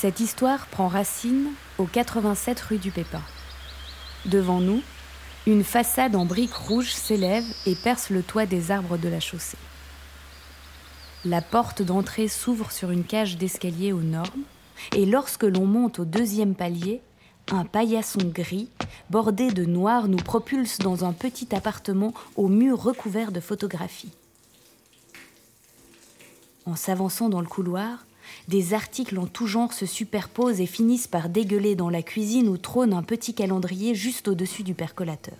Cette histoire prend racine au 87 rue du Pépin. Devant nous, une façade en briques rouges s'élève et perce le toit des arbres de la chaussée. La porte d'entrée s'ouvre sur une cage d'escalier aux normes, et lorsque l'on monte au deuxième palier, un paillasson gris, bordé de noir, nous propulse dans un petit appartement aux murs recouverts de photographies. En s'avançant dans le couloir, des articles en tout genre se superposent et finissent par dégueuler dans la cuisine où trône un petit calendrier juste au-dessus du percolateur.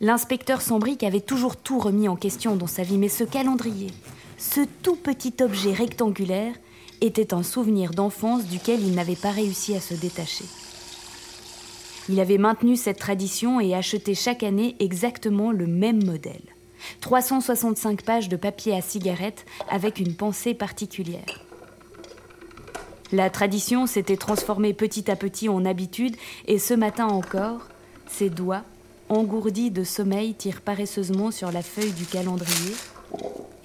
L'inspecteur Sambric avait toujours tout remis en question dans sa vie, mais ce calendrier, ce tout petit objet rectangulaire, était un souvenir d'enfance duquel il n'avait pas réussi à se détacher. Il avait maintenu cette tradition et acheté chaque année exactement le même modèle. 365 pages de papier à cigarette avec une pensée particulière. La tradition s'était transformée petit à petit en habitude et ce matin encore, ses doigts, engourdis de sommeil, tirent paresseusement sur la feuille du calendrier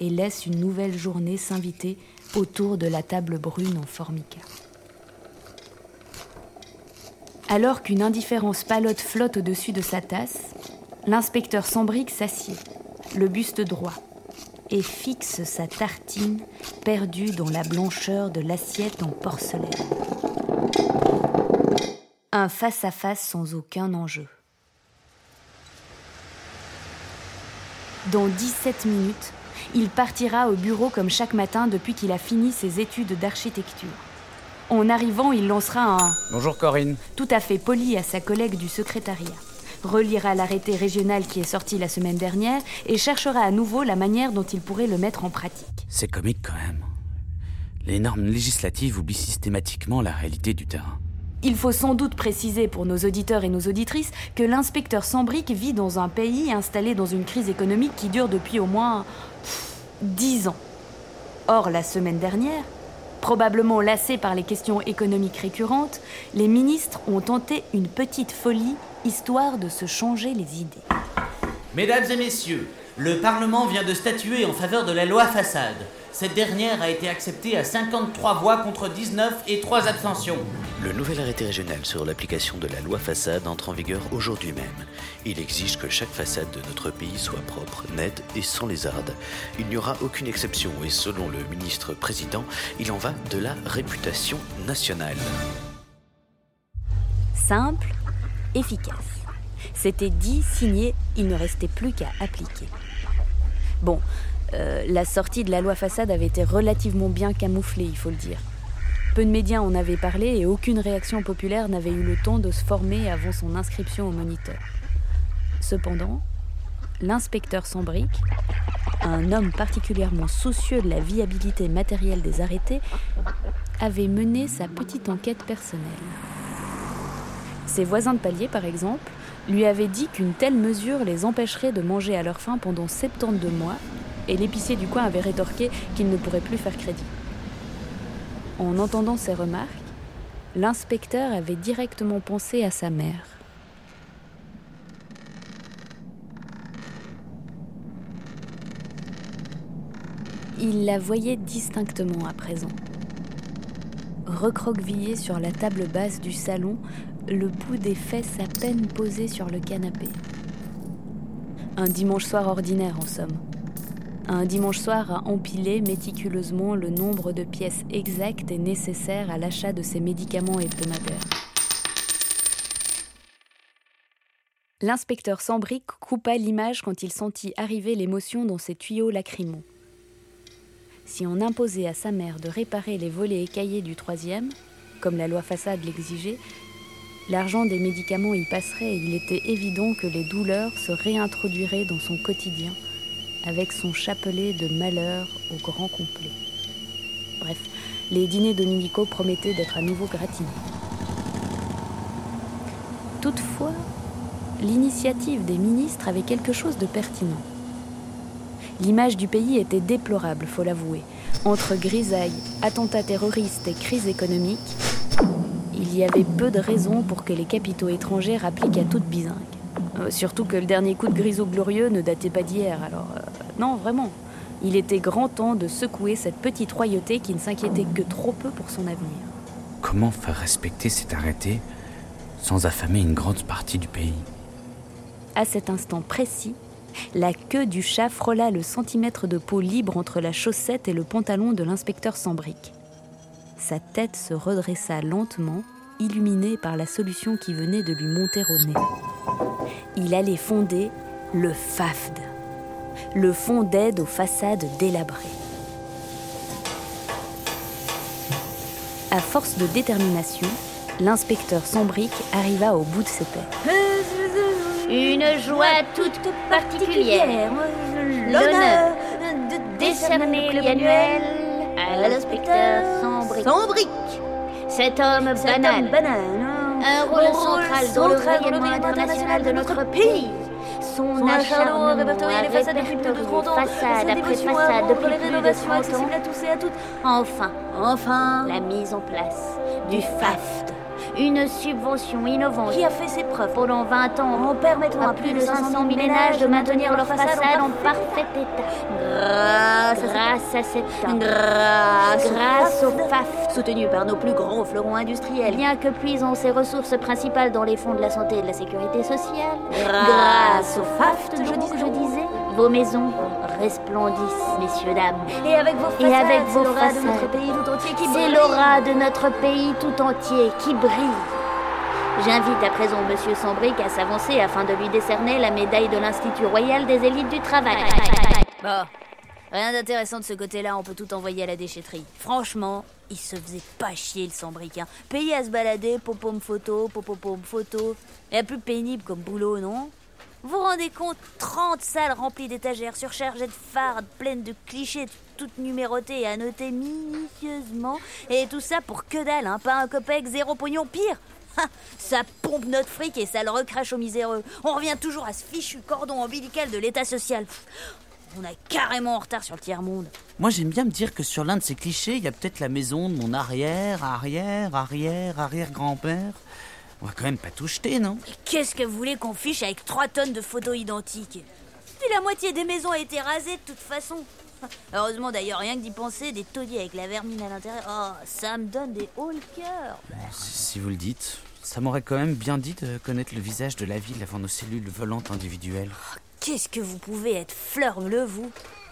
et laissent une nouvelle journée s'inviter autour de la table brune en formica. Alors qu'une indifférence palote flotte au-dessus de sa tasse, l'inspecteur Sambric s'assied le buste droit, et fixe sa tartine perdue dans la blancheur de l'assiette en porcelaine. Un face-à-face sans aucun enjeu. Dans 17 minutes, il partira au bureau comme chaque matin depuis qu'il a fini ses études d'architecture. En arrivant, il lancera un Bonjour Corinne. Tout à fait poli à sa collègue du secrétariat relira l'arrêté régional qui est sorti la semaine dernière et cherchera à nouveau la manière dont il pourrait le mettre en pratique. C'est comique quand même. Les normes législatives oublient systématiquement la réalité du terrain. Il faut sans doute préciser pour nos auditeurs et nos auditrices que l'inspecteur Sambric vit dans un pays installé dans une crise économique qui dure depuis au moins dix ans. Or, la semaine dernière, probablement lassés par les questions économiques récurrentes, les ministres ont tenté une petite folie histoire de se changer les idées. Mesdames et messieurs, le Parlement vient de statuer en faveur de la loi façade. Cette dernière a été acceptée à 53 voix contre 19 et 3 abstentions. Le nouvel arrêté régional sur l'application de la loi façade entre en vigueur aujourd'hui même. Il exige que chaque façade de notre pays soit propre, nette et sans lézardes. Il n'y aura aucune exception et selon le ministre président, il en va de la réputation nationale. Simple, efficace. C'était dit, signé, il ne restait plus qu'à appliquer. Bon, euh, la sortie de la loi façade avait été relativement bien camouflée, il faut le dire. Peu de médias en avaient parlé et aucune réaction populaire n'avait eu le temps de se former avant son inscription au moniteur. Cependant, l'inspecteur Sambric, un homme particulièrement soucieux de la viabilité matérielle des arrêtés, avait mené sa petite enquête personnelle. Ses voisins de palier, par exemple, lui avaient dit qu'une telle mesure les empêcherait de manger à leur faim pendant 72 mois, et l'épicier du coin avait rétorqué qu'il ne pourrait plus faire crédit. En entendant ces remarques, l'inspecteur avait directement pensé à sa mère. Il la voyait distinctement à présent. Recroquevillée sur la table basse du salon, le bout des fesses à peine posé sur le canapé. Un dimanche soir ordinaire en somme. Un dimanche soir à empiler méticuleusement le nombre de pièces exactes et nécessaires à l'achat de ses médicaments hebdomadaires. L'inspecteur Sambric coupa l'image quand il sentit arriver l'émotion dans ses tuyaux lacrymaux. Si on imposait à sa mère de réparer les volets écaillés du troisième, comme la loi façade l'exigeait, L'argent des médicaments y passerait et il était évident que les douleurs se réintroduiraient dans son quotidien, avec son chapelet de malheur au grand complet. Bref, les dîners dominicaux promettaient d'être à nouveau gratinés. Toutefois, l'initiative des ministres avait quelque chose de pertinent. L'image du pays était déplorable, faut l'avouer. Entre grisailles, attentats terroristes et crise économique, il y avait peu de raisons pour que les capitaux étrangers appliquent à toute bizingue. Euh, surtout que le dernier coup de grisou glorieux ne datait pas d'hier, alors... Euh, non, vraiment. Il était grand temps de secouer cette petite royauté qui ne s'inquiétait que trop peu pour son avenir. Comment faire respecter cet arrêté sans affamer une grande partie du pays? À cet instant précis, la queue du chat frôla le centimètre de peau libre entre la chaussette et le pantalon de l'inspecteur sans briques. Sa tête se redressa lentement, illuminée par la solution qui venait de lui monter au nez. Il allait fonder le FAFD, le Fonds d'aide aux façades délabrées. À force de détermination, l'inspecteur sans briques arriva au bout de ses peines. Une joie toute particulière. L'honneur de décerner le annuel à l'inspecteur sans briques. Cet homme Cet banal. homme banal, hein. Un rôle central dans le rayonnement international de notre pays. Son Son acharnement à acharnement répertorier les façades depuis plus de 30 ans. façade après façade depuis les plus de rénovations 30 ans. accessibles à tous et à toutes. Enfin, Enfin, la mise en place du FAFT. Une subvention innovante qui a fait ses preuves pendant 20 ans en permettant à plus de 500 000 ménages de maintenir leur façade en parfait état. Grâce à Grâce à cet homme. Grâce, Grâce au FAFT. soutenu par nos plus grands fleurons industriels. Bien que puisant ses ressources principales dans les fonds de la santé et de la sécurité sociale, Grâce au FAFT, je, je dis- disais. Vos maisons resplendissent, messieurs, dames. Et avec vos façades, Et avec c'est vos l'aura de notre pays tout entier qui C'est brille. l'aura de notre pays tout entier qui brille. J'invite à présent Monsieur Sambric à s'avancer afin de lui décerner la médaille de l'Institut Royal des élites du travail. Bon, rien d'intéressant de ce côté-là, on peut tout envoyer à la déchetterie. Franchement, il se faisait pas chier le sambric. Hein. Payé à se balader, popom photo, popopom photo. Et plus pénible comme boulot, non? Vous rendez compte 30 salles remplies d'étagères surchargées de fardes, pleines de clichés, toutes numérotées et annotées minutieusement. Et tout ça pour que dalle, hein, pas un copec, zéro pognon, pire ça pompe notre fric et ça le recrache aux miséreux. On revient toujours à ce fichu cordon ombilical de l'état social. On est carrément en retard sur le tiers-monde. Moi, j'aime bien me dire que sur l'un de ces clichés, il y a peut-être la maison de mon arrière, arrière, arrière, arrière-grand-père. On va quand même pas tout jeter, non? Qu'est-ce que vous voulez qu'on fiche avec 3 tonnes de photos identiques? Puis la moitié des maisons a été rasée de toute façon. Heureusement d'ailleurs, rien que d'y penser, des tauliers avec la vermine à l'intérieur. Oh, ça me donne des hauts le cœur. Si vous le dites, ça m'aurait quand même bien dit de connaître le visage de la ville avant nos cellules volantes individuelles. Qu'est-ce que vous pouvez être fleur-bleu, vous?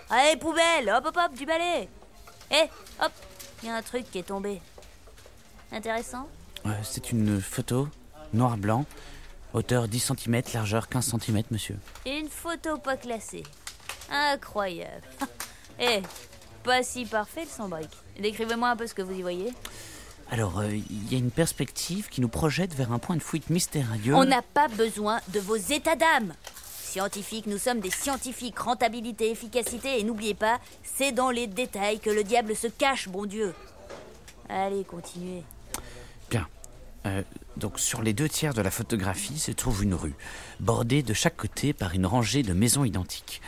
Allez, poubelle Hop, hop, hop, du balai Eh, hop Il y a un truc qui est tombé. Intéressant? Euh, C'est une photo, noir-blanc, hauteur 10 cm, largeur 15 cm, monsieur. Une photo pas classée. Incroyable. Eh, pas si parfait le sans-brique. Décrivez-moi un peu ce que vous y voyez. Alors, euh, il y a une perspective qui nous projette vers un point de fuite mystérieux. On n'a pas besoin de vos états d'âme. Scientifiques, nous sommes des scientifiques. Rentabilité, efficacité, et n'oubliez pas, c'est dans les détails que le diable se cache, bon Dieu. Allez, continuez. Euh, donc, sur les deux tiers de la photographie se trouve une rue, bordée de chaque côté par une rangée de maisons identiques.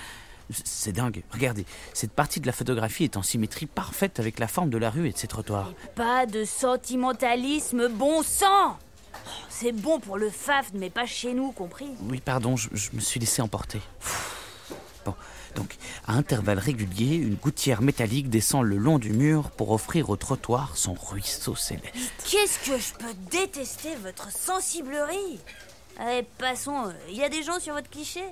C'est dingue. Regardez, cette partie de la photographie est en symétrie parfaite avec la forme de la rue et de ses trottoirs. Pas de sentimentalisme, bon sang Oh, C'est bon pour le FAFD, mais pas chez nous, compris? Oui, pardon, je, je me suis laissé emporter. Bon, donc, à intervalles réguliers, une gouttière métallique descend le long du mur pour offrir au trottoir son ruisseau céleste. Qu'est-ce que je peux détester votre sensiblerie Allez, passons. Il y a des gens sur votre cliché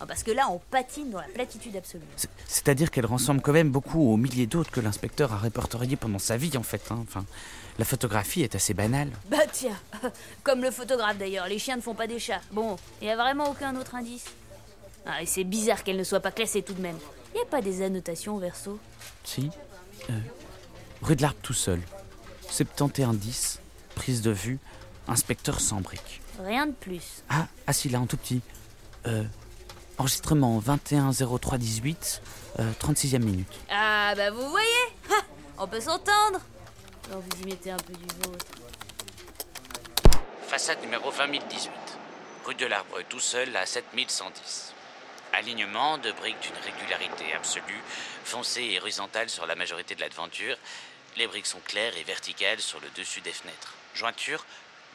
Ah, Parce que là, on patine dans la platitude absolue. C'est- C'est-à-dire qu'elle ressemble quand même beaucoup aux milliers d'autres que l'inspecteur a répertoriés pendant sa vie, en fait. hein. Enfin, la photographie est assez banale. Bah tiens, comme le photographe d'ailleurs, les chiens ne font pas des chats. Bon, il y a vraiment aucun autre indice Ah, et c'est bizarre qu'elle ne soit pas classée tout de même. Il y a pas des annotations au verso Si Euh, Rue de l'Arbre tout seul. 7110, prise de vue, inspecteur sans briques. Rien de plus. Ah, ah si, là, en tout petit. Euh, enregistrement 210318, euh, 36e minute. Ah bah vous voyez Ha On peut s'entendre Alors vous y mettez un peu du vôtre. Façade numéro 20018. Rue de l'Arbre tout seul à 7110. Alignement de briques d'une régularité absolue, foncée et horizontale sur la majorité de la devanture. Les briques sont claires et verticales sur le dessus des fenêtres. Jointure,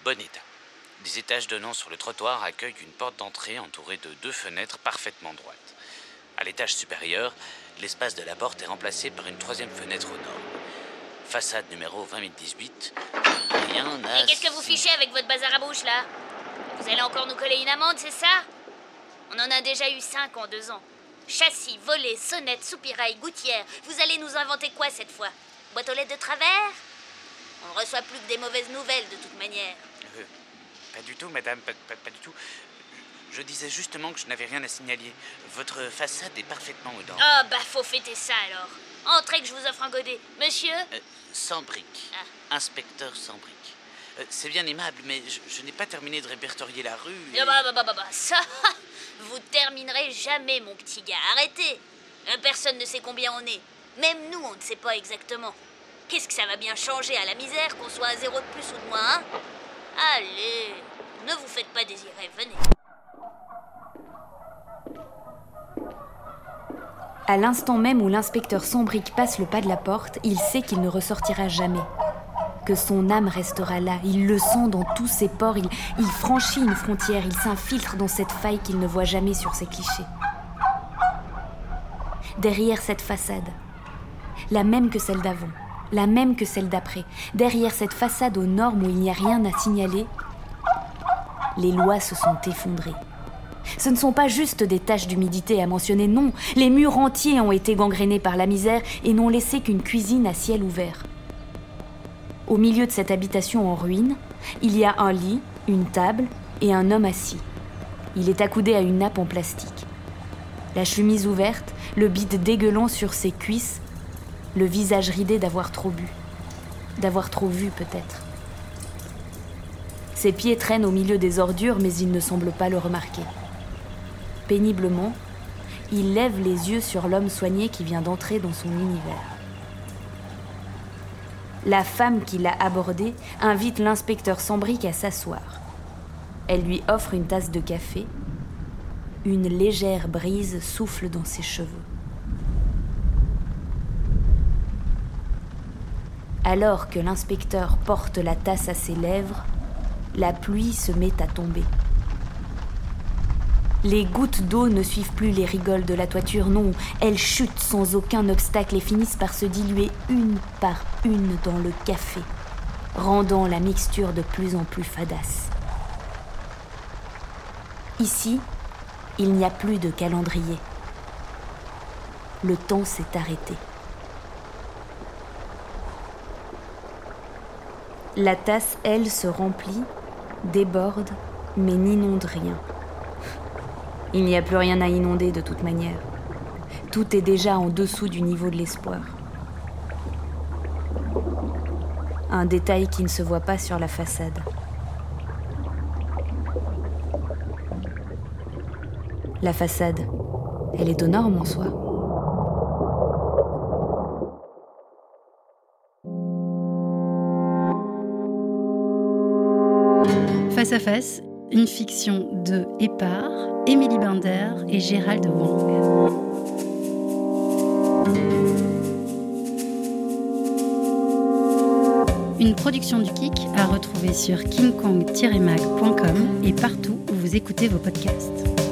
bon état. Des étages donnant sur le trottoir accueillent une porte d'entrée entourée de deux fenêtres parfaitement droites. À l'étage supérieur, l'espace de la porte est remplacé par une troisième fenêtre au nord. Façade numéro 20018. Rien n'a. Et qu'est-ce que vous fichez avec votre bazar à bouche là? Vous allez encore nous coller une amende, c'est ça? On en a déjà eu cinq en deux ans. Châssis, volets, sonnettes, soupirail, gouttières. Vous allez nous inventer quoi cette fois? Boîte aux lettres de travers? On ne reçoit plus que des mauvaises nouvelles de toute manière. Euh, pas du tout, madame, pas, pas- pas du tout. Je disais justement que je n'avais rien à signaler. Votre façade est parfaitement dents. Ah bah faut fêter ça alors. Entrez que je vous offre un godet. Monsieur? Euh, sans briques. Ah. Inspecteur sans briques. Euh, c'est bien aimable, mais je, je n'ai pas terminé de répertorier la rue. et- Ah bah, bah, bah, bah, bah, ça, vous terminerez jamais, mon petit gars. Arrêtez. Euh, Personne ne sait combien on est. Même nous, on ne sait pas exactement. Qu'est-ce que ça va bien changer à la misère qu'on soit à zéro de plus ou de moins, hein Allez, ne vous faites pas désirer, venez. À l'instant même où l'inspecteur Sombric passe le pas de la porte, il sait qu'il ne ressortira jamais. Que son âme restera là, il le sent dans tous ses pores, il, il franchit une frontière, il s'infiltre dans cette faille qu'il ne voit jamais sur ses clichés. Derrière cette façade, la même que celle d'avant, la même que celle d'après, derrière cette façade aux normes où il n'y a rien à signaler, les lois se sont effondrées. Ce ne sont pas juste des taches d'humidité à mentionner, non. Les murs entiers ont été gangrénés par la misère et n'ont laissé qu'une cuisine à ciel ouvert. Au milieu de cette habitation en ruine, il y a un lit, une table et un homme assis. Il est accoudé à une nappe en plastique. La chemise ouverte, le bide dégueulant sur ses cuisses, le visage ridé d'avoir trop bu. D'avoir trop vu peut-être. Ses pieds traînent au milieu des ordures, mais il ne semble pas le remarquer. Péniblement, il lève les yeux sur l'homme soigné qui vient d'entrer dans son univers. La femme qui l'a abordé invite l'inspecteur Sambric à s'asseoir. Elle lui offre une tasse de café. Une légère brise souffle dans ses cheveux. Alors que l'inspecteur porte la tasse à ses lèvres, la pluie se met à tomber. Les gouttes d'eau ne suivent plus les rigoles de la toiture, non, elles chutent sans aucun obstacle et finissent par se diluer une par une dans le café, rendant la mixture de plus en plus fadasse. Ici, il n'y a plus de calendrier. Le temps s'est arrêté. La tasse, elle, se remplit, déborde, mais n'inonde rien. Il n'y a plus rien à inonder de toute manière. Tout est déjà en dessous du niveau de l'espoir. Un détail qui ne se voit pas sur la façade. La façade, elle est aux normes en soi. Face à face, une fiction de et par Émilie Binder et Gérald Wang. Une production du Kik à retrouver sur kingkong-mag.com et partout où vous écoutez vos podcasts.